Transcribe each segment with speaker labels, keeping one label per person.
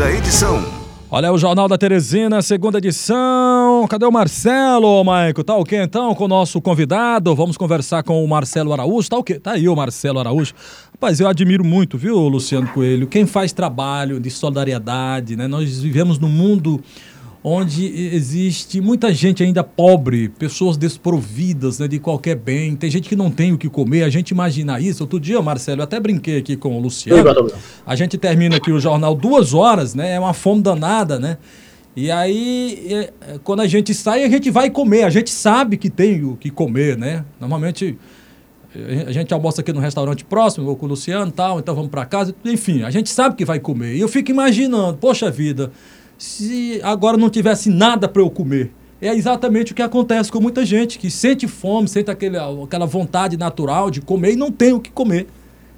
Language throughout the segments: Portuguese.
Speaker 1: segunda edição.
Speaker 2: Olha o Jornal da Teresina, segunda edição. Cadê o Marcelo, Maico? Tá o quê então com o nosso convidado? Vamos conversar com o Marcelo Araújo. Tá o quê? Tá aí o Marcelo Araújo. Rapaz, eu admiro muito, viu, Luciano Coelho? Quem faz trabalho de solidariedade, né? Nós vivemos num mundo onde existe muita gente ainda pobre, pessoas desprovidas né, de qualquer bem, tem gente que não tem o que comer, a gente imagina isso. Outro dia, Marcelo, eu até brinquei aqui com o Luciano, a gente termina aqui o jornal duas horas, né, é uma fome danada, né, e aí, é, quando a gente sai, a gente vai comer, a gente sabe que tem o que comer, né, normalmente... A gente almoça aqui no restaurante próximo, vou com o Luciano e tal, então vamos para casa. Enfim, a gente sabe que vai comer. E eu fico imaginando, poxa vida, se agora não tivesse nada para eu comer. É exatamente o que acontece com muita gente que sente fome, sente aquele, aquela vontade natural de comer e não tem o que comer.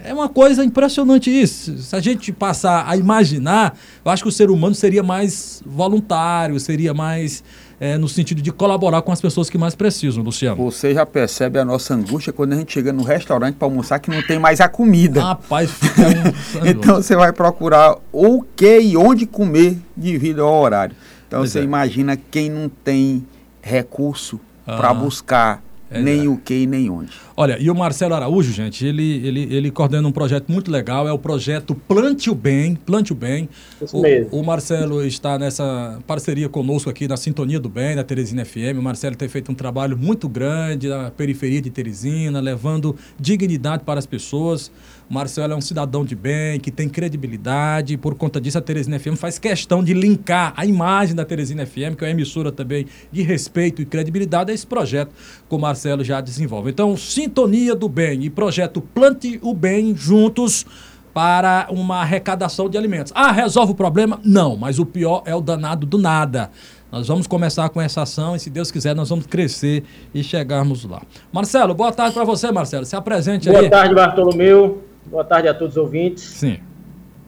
Speaker 2: É uma coisa impressionante isso. Se a gente passar a imaginar, eu acho que o ser humano seria mais voluntário, seria mais é, no sentido de colaborar com as pessoas que mais precisam, Luciano.
Speaker 3: Você já percebe a nossa angústia quando a gente chega no restaurante para almoçar que não tem mais a comida.
Speaker 2: Rapaz, fica
Speaker 3: um... então você vai procurar o que e onde comer devido ao horário. Então pois você é. imagina quem não tem recurso ah. para buscar é, nem o que e nem onde.
Speaker 2: Olha, e o Marcelo Araújo, gente, ele, ele, ele coordena um projeto muito legal, é o projeto Plante o Bem, Plante o Bem. Isso o, mesmo. O Marcelo está nessa parceria conosco aqui na Sintonia do Bem, da Teresina FM. O Marcelo tem feito um trabalho muito grande na periferia de Teresina, levando dignidade para as pessoas. O Marcelo é um cidadão de bem, que tem credibilidade, por conta disso a Teresina FM faz questão de linkar a imagem da Teresina FM, que é uma emissora também de respeito e credibilidade, a esse projeto que o Marcelo já desenvolve. Então, Sintonia do Bem e projeto Plante o Bem juntos para uma arrecadação de alimentos. Ah, resolve o problema? Não, mas o pior é o danado do nada. Nós vamos começar com essa ação e, se Deus quiser, nós vamos crescer e chegarmos lá. Marcelo, boa tarde para você, Marcelo. Se apresente
Speaker 4: boa
Speaker 2: aí.
Speaker 4: Boa tarde, Bartolomeu. Boa tarde a todos os ouvintes.
Speaker 2: Sim.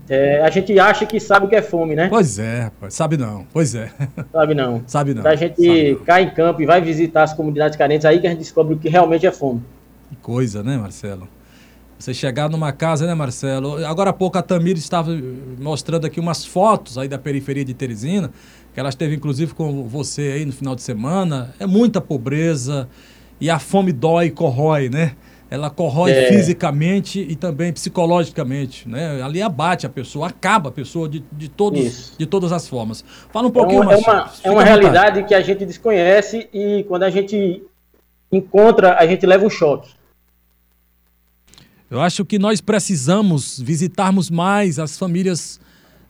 Speaker 4: É, a gente acha que sabe o que é fome, né?
Speaker 2: Pois é, sabe não, pois é.
Speaker 4: Sabe não.
Speaker 2: sabe não.
Speaker 4: Da gente cai em campo e vai visitar as comunidades carentes, aí que a gente descobre o que realmente é fome.
Speaker 2: Que coisa, né, Marcelo? Você chegar numa casa, né, Marcelo? Agora há pouco a Tamir estava mostrando aqui umas fotos aí da periferia de Teresina, que ela esteve inclusive com você aí no final de semana. É muita pobreza e a fome dói e corrói, né? Ela corrói é. fisicamente e também psicologicamente, né? Ali abate a pessoa, acaba a pessoa de, de, todos, de todas as formas. Fala um pouquinho,
Speaker 4: é uma, É uma, é uma realidade que a gente desconhece e quando a gente encontra, a gente leva um choque.
Speaker 2: Eu acho que nós precisamos visitarmos mais as famílias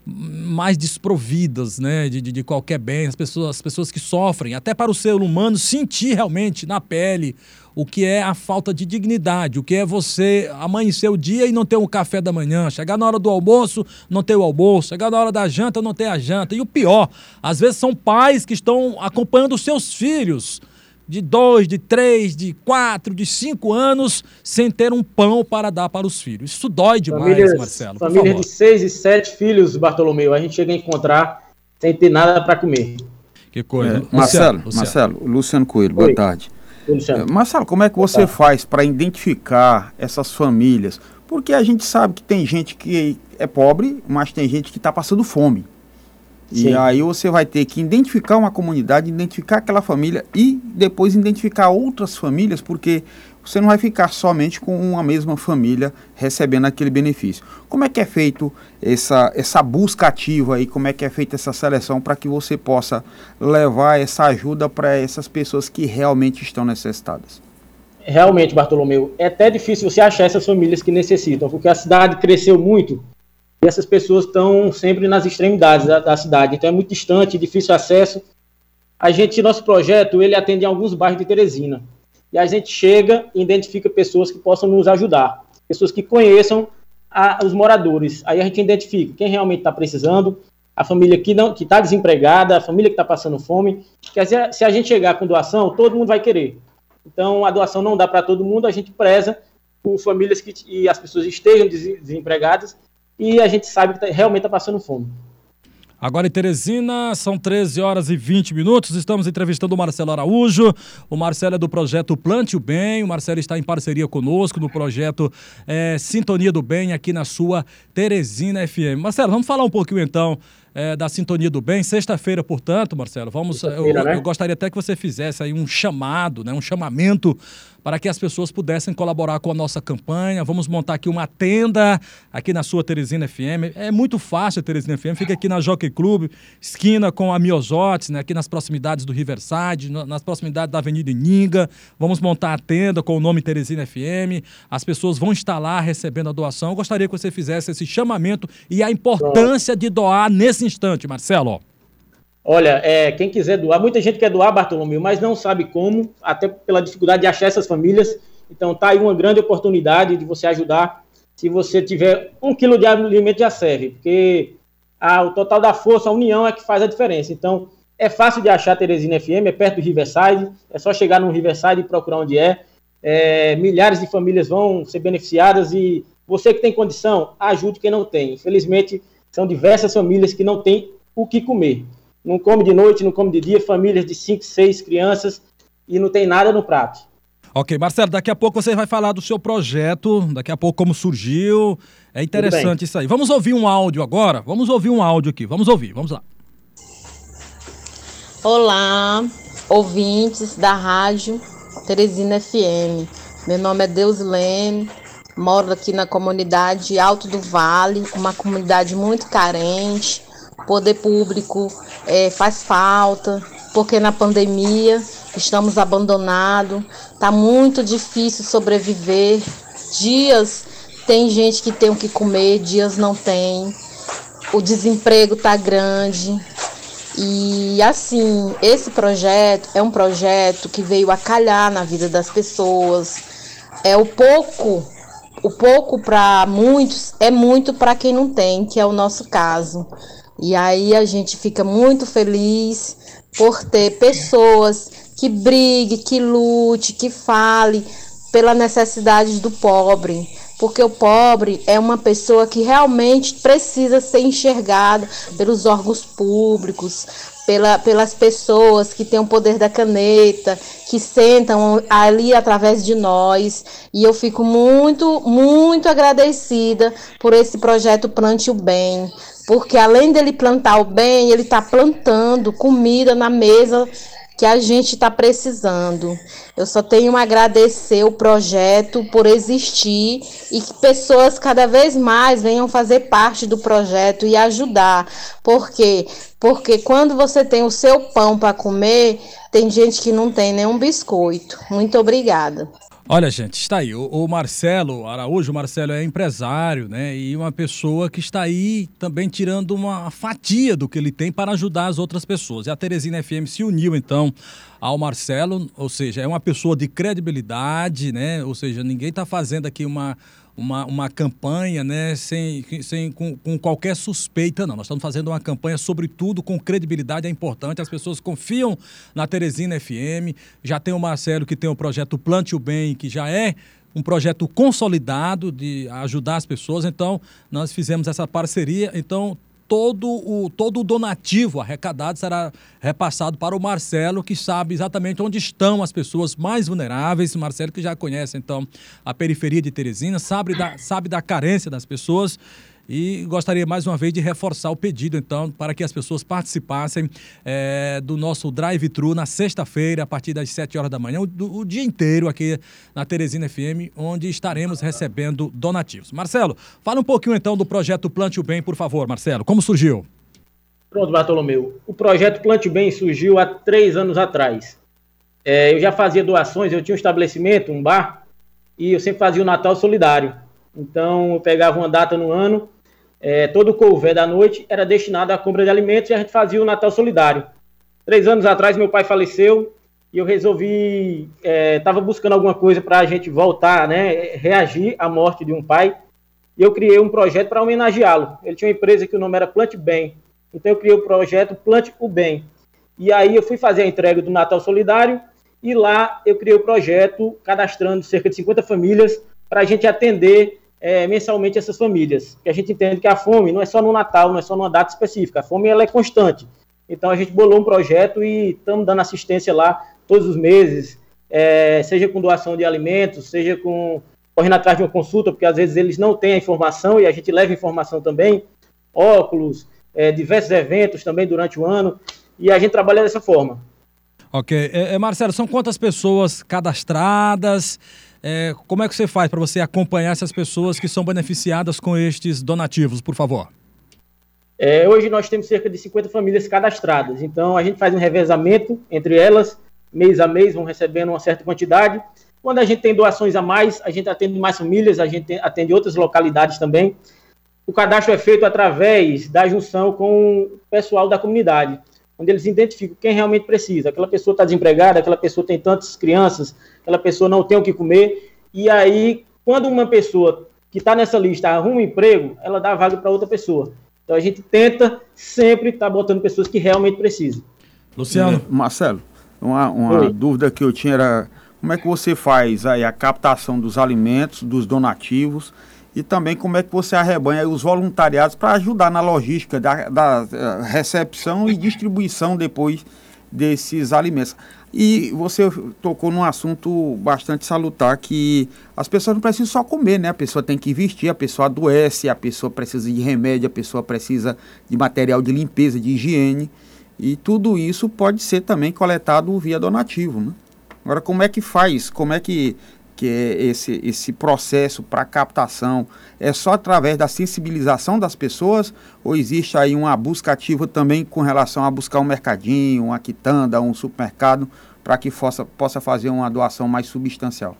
Speaker 2: mais desprovidas né, de, de, de, qualquer bem, as pessoas, as pessoas que sofrem, até para o ser humano sentir realmente na pele o que é a falta de dignidade, o que é você amanhecer o dia e não ter um café da manhã, chegar na hora do almoço, não ter o almoço, chegar na hora da janta, não ter a janta. E o pior, às vezes são pais que estão acompanhando os seus filhos de dois, de três, de quatro, de cinco anos sem ter um pão para dar para os filhos. Isso dói demais, famílias, Marcelo.
Speaker 4: Famílias de seis e sete filhos, Bartolomeu, a gente chega a encontrar sem ter nada para comer.
Speaker 3: Que coisa. É, Marcelo, Luciano. Marcelo, Luciano Coelho, boa Oi. tarde. Luciano. É, Marcelo, como é que você faz para identificar essas famílias? Porque a gente sabe que tem gente que é pobre, mas tem gente que está passando fome. Sim. E aí você vai ter que identificar uma comunidade, identificar aquela família e depois identificar outras famílias, porque você não vai ficar somente com uma mesma família recebendo aquele benefício. Como é que é feito essa, essa busca ativa aí, como é que é feita essa seleção para que você possa levar essa ajuda para essas pessoas que realmente estão necessitadas?
Speaker 4: Realmente, Bartolomeu, é até difícil você achar essas famílias que necessitam, porque a cidade cresceu muito essas pessoas estão sempre nas extremidades da, da, cidade, então é muito distante, difícil acesso. A gente, nosso projeto, ele atende em alguns bairros de Teresina. E a gente chega e identifica pessoas que possam nos ajudar, pessoas que conheçam a, os moradores. Aí a gente identifica quem realmente está precisando, a família que não que está desempregada, a família que está passando fome. Quer dizer, se a gente chegar com doação, todo mundo vai querer. Então a doação não dá para todo mundo, a gente preza por famílias que e as pessoas estejam desempregadas e a gente sabe que tá, realmente está passando fome.
Speaker 2: Agora em Teresina, são 13 horas e 20 minutos. Estamos entrevistando o Marcelo Araújo. O Marcelo é do projeto Plante o Bem. O Marcelo está em parceria conosco no projeto é, Sintonia do Bem, aqui na sua Teresina FM. Marcelo, vamos falar um pouquinho então é, da Sintonia do Bem. Sexta-feira, portanto, Marcelo, vamos. Eu, né? eu, gostaria até que você fizesse aí um chamado, né, um chamamento para que as pessoas pudessem colaborar com a nossa campanha. Vamos montar aqui uma tenda aqui na sua Teresina FM. É muito fácil a Teresina FM, fica aqui na Jockey Club, esquina com a Miosotes, né, aqui nas proximidades do Riverside, nas proximidades da Avenida Ininga. Vamos montar a tenda com o nome Teresina FM. As pessoas vão estar lá recebendo a doação. Eu gostaria que você fizesse esse chamamento e a importância de doar nesse instante, Marcelo.
Speaker 4: Olha, é, quem quiser doar, muita gente quer doar, Bartolomeu, mas não sabe como, até pela dificuldade de achar essas famílias. Então, tá aí uma grande oportunidade de você ajudar. Se você tiver um quilo de alimento, já serve, porque a, o total da força, a união é que faz a diferença. Então, é fácil de achar Teresina FM, é perto do Riverside, é só chegar no Riverside e procurar onde é. é. Milhares de famílias vão ser beneficiadas e você que tem condição, ajude quem não tem. Infelizmente, são diversas famílias que não têm o que comer não come de noite, não come de dia, famílias de 5, 6 crianças e não tem nada no prato.
Speaker 2: Ok, Marcelo, daqui a pouco você vai falar do seu projeto, daqui a pouco como surgiu. É interessante isso aí. Vamos ouvir um áudio agora? Vamos ouvir um áudio aqui. Vamos ouvir, vamos lá.
Speaker 1: Olá, ouvintes da rádio Teresina FM. Meu nome é Deus Leme, moro aqui na comunidade Alto do Vale, uma comunidade muito carente. Poder público é, faz falta, porque na pandemia estamos abandonados, está muito difícil sobreviver. Dias tem gente que tem o que comer, dias não tem. O desemprego está grande. E assim, esse projeto é um projeto que veio a calhar na vida das pessoas. É o pouco, o pouco para muitos é muito para quem não tem, que é o nosso caso. E aí a gente fica muito feliz por ter pessoas que brigue, que lute, que fale pela necessidade do pobre, porque o pobre é uma pessoa que realmente precisa ser enxergada pelos órgãos públicos, pela, pelas pessoas que têm o poder da caneta, que sentam ali através de nós. E eu fico muito, muito agradecida por esse projeto Plante o Bem, porque além dele plantar o bem, ele está plantando comida na mesa que a gente está precisando. Eu só tenho a agradecer o projeto por existir e que pessoas cada vez mais venham fazer parte do projeto e ajudar. Por quê? Porque quando você tem o seu pão para comer, tem gente que não tem nenhum biscoito. Muito obrigada.
Speaker 2: Olha, gente, está aí. O, o, Marcelo Araújo, o Marcelo é empresário, né? E uma pessoa que está aí também tirando uma fatia do que ele tem para ajudar as outras pessoas. E a Teresina FM se uniu, então, ao Marcelo, ou seja, é uma pessoa de credibilidade, né? Ou seja, ninguém está fazendo aqui uma uma, uma campanha né, sem, sem, com, com qualquer suspeita, não. Nós estamos fazendo uma campanha, sobretudo, com credibilidade, é importante. As pessoas confiam na Teresina FM. Já tem o Marcelo, que tem o projeto Plante o Bem, que já é um projeto consolidado de ajudar as pessoas. Então, nós fizemos essa parceria. Então, todo o, todo o donativo arrecadado será repassado para o Marcelo, que sabe exatamente onde estão as pessoas mais vulneráveis. Marcelo que já conhece, então, a periferia de Teresina, sabe da, sabe da carência das pessoas e gostaria mais uma vez de reforçar o pedido, então, para que as pessoas participassem é, do nosso drive-thru na sexta-feira, a partir das 7 horas da manhã, o, o, dia inteiro aqui na Teresina FM, onde estaremos recebendo donativos. Marcelo, fala um pouquinho então do projeto Plante o Bem, por favor, Marcelo. Como surgiu?
Speaker 4: Pronto, Bartolomeu. O projeto Plante o Bem surgiu há três anos atrás. É, eu já fazia doações, eu tinha um estabelecimento, um bar, e eu sempre fazia o Natal Solidário. Então, eu pegava uma data no ano é, todo o couvé da noite era destinado à compra de alimentos e a gente fazia o Natal Solidário. Três anos atrás, meu pai faleceu e eu resolvi, estava é, buscando alguma coisa para a gente voltar, né, reagir à morte de um pai. E eu criei um projeto para homenageá-lo. Ele tinha uma empresa que o nome era Plante Bem. Então eu criei o projeto Plante o Bem. E aí eu fui fazer a entrega do Natal Solidário e lá eu criei o projeto cadastrando cerca de 50 famílias para a gente atender é, mensalmente essas famílias. Que a gente entende que a fome não é só no Natal, não é só numa data específica. A fome ela é constante. Então a gente bolou um projeto e estamos dando assistência lá todos os meses, é, seja com doação de alimentos, seja com correndo atrás de uma consulta, porque às vezes eles não têm a informação e a gente leva informação também, óculos, é, diversos eventos também durante o ano, e a gente trabalha dessa forma.
Speaker 2: Ok. É, é, Marcelo, são quantas pessoas cadastradas? É, como é que você faz para você acompanhar essas pessoas que são beneficiadas com estes donativos, por favor?
Speaker 4: É, hoje nós temos cerca de 50 famílias cadastradas, então a gente faz um revezamento entre elas, mês a mês, vão recebendo uma certa quantidade. Quando a gente tem doações a mais, a gente atende mais famílias, a gente atende outras localidades também. O cadastro é feito através da junção com o pessoal da comunidade, onde eles identificam quem realmente precisa. Aquela pessoa está desempregada, aquela pessoa tem tantas crianças, aquela pessoa não tem o que comer. E aí, quando uma pessoa que está nessa lista arruma um emprego, ela dá vaga para outra pessoa. Então a gente tenta sempre estar tá botando pessoas que realmente precisam.
Speaker 3: Luciano. Marcelo, uma, uma dúvida que eu tinha era como é que você faz aí a captação dos alimentos, dos donativos e também como é que você arrebanha os voluntariados para ajudar na logística da, da eh, recepção e distribuição depois desses alimentos. E você tocou num assunto bastante salutar que as pessoas não precisam só comer, né? A pessoa tem que vestir, a pessoa adoece, a pessoa precisa de remédio, a pessoa precisa de material de limpeza, de higiene. E tudo isso pode ser também coletado via donativo, né? Agora, como é que faz? Como é que que é esse, esse processo para captação é só através da sensibilização das pessoas ou existe aí uma busca ativa também com relação a buscar um mercadinho, uma quitanda, um supermercado para que possa, possa fazer uma doação mais substancial?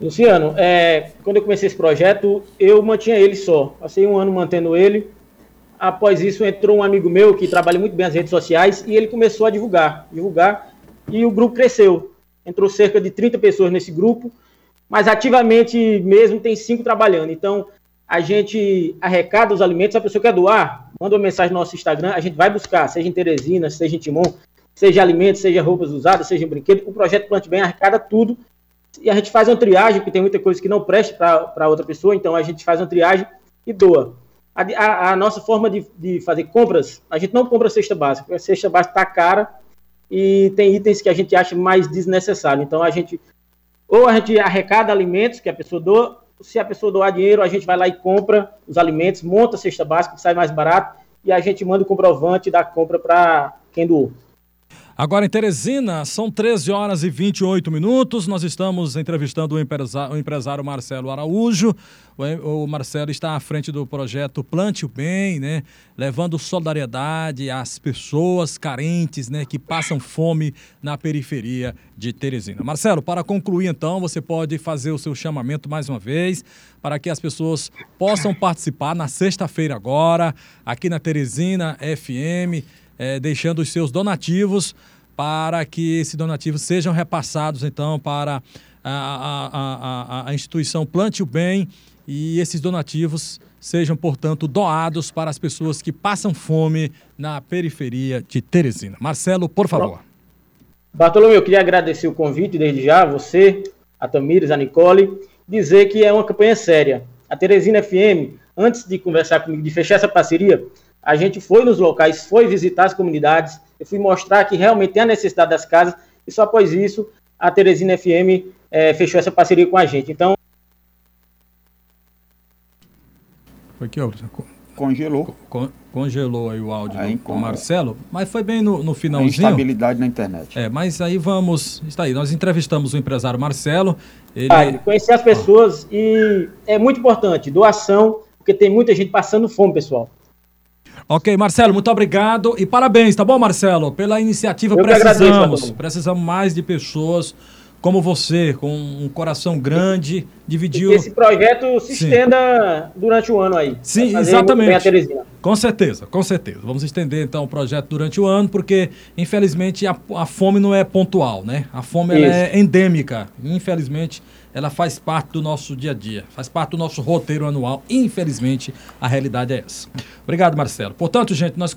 Speaker 4: Luciano, é, quando eu comecei esse projeto, eu mantinha ele só. Passei um ano mantendo ele. Após isso, entrou um amigo meu que trabalha muito bem as redes sociais e ele começou a divulgar, divulgar, e o grupo cresceu. Entrou cerca de 30 pessoas nesse grupo mas ativamente mesmo tem cinco trabalhando. Então, a gente arrecada os alimentos, a pessoa quer doar, manda uma mensagem no nosso Instagram, a gente vai buscar, seja em Teresina, seja em Timon, seja alimentos, seja roupas usadas, seja brinquedo, o projeto Plante Bem arrecada tudo, e a gente faz uma triagem, porque tem muita coisa que não presta para outra pessoa, então a gente faz uma triagem e doa. A, a, a nossa forma de, de, fazer compras, a gente não compra cesta básica, porque a cesta básica está cara e tem itens que a gente acha mais desnecessário, então a gente ou a gente arrecada alimentos que a pessoa doa, se a pessoa doar dinheiro, a gente vai lá e compra os alimentos, monta a cesta básica, que sai mais barato, e a gente manda o comprovante da compra para quem doou.
Speaker 2: Agora em Teresina, são 13 horas e 28 minutos. Nós estamos entrevistando o empresário, o empresário Marcelo Araújo. O, o, Marcelo está à frente do projeto Plante o Bem, né? Levando solidariedade às pessoas carentes, né? Que passam fome na periferia de Teresina. Marcelo, para concluir então, você pode fazer o seu chamamento mais uma vez para que as pessoas possam participar na sexta-feira agora, aqui na Teresina FM é, deixando os seus donativos para que esses donativos sejam repassados, então, para a, a, a, a instituição Plante o Bem e esses donativos sejam, portanto, doados para as pessoas que passam fome na periferia de Teresina. Marcelo, por favor.
Speaker 4: Bartolomeu, eu queria agradecer o convite desde já, você, a Tamires, a Nicole, dizer que é uma campanha séria. A Teresina FM, antes de conversar comigo, de fechar essa parceria, a gente foi nos locais, foi visitar as comunidades, eu fui mostrar que realmente tem a necessidade das casas, e só após isso a Teresina FM é, fechou essa parceria com a gente. Então.
Speaker 2: Foi que outro?
Speaker 3: Congelou.
Speaker 2: Con, congelou aí o áudio aí, com o Marcelo, mas foi bem no, no finalzinho.
Speaker 3: instabilidade na internet.
Speaker 2: É, mas aí vamos. Está aí, nós entrevistamos o empresário Marcelo.
Speaker 4: Ele... Ah, conhecer as pessoas ah. e é muito importante, doação, porque tem muita gente passando fome, pessoal.
Speaker 2: Ok, Marcelo, muito obrigado e parabéns, tá bom, Marcelo? Pela iniciativa Eu precisamos, precisamos mais de pessoas como você, com um coração grande, dividiu.
Speaker 4: esse projeto se Sim. estenda durante o ano aí.
Speaker 2: Sim, exatamente. Com certeza, com certeza. Vamos estender então o projeto durante o ano, porque infelizmente a, a fome não é pontual, né? A fome é endêmica. Infelizmente ela faz parte do nosso dia a dia, faz parte do nosso roteiro anual. Infelizmente, a realidade é essa. Obrigado, Marcelo. Portanto, gente, nós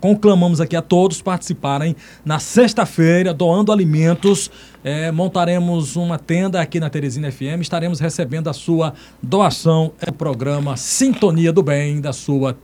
Speaker 2: conclamamos aqui a todos participarem na sexta-feira, doando alimentos. É, montaremos uma tenda aqui na Teresina FM, estaremos recebendo a sua doação. É o programa Sintonia do Bem da sua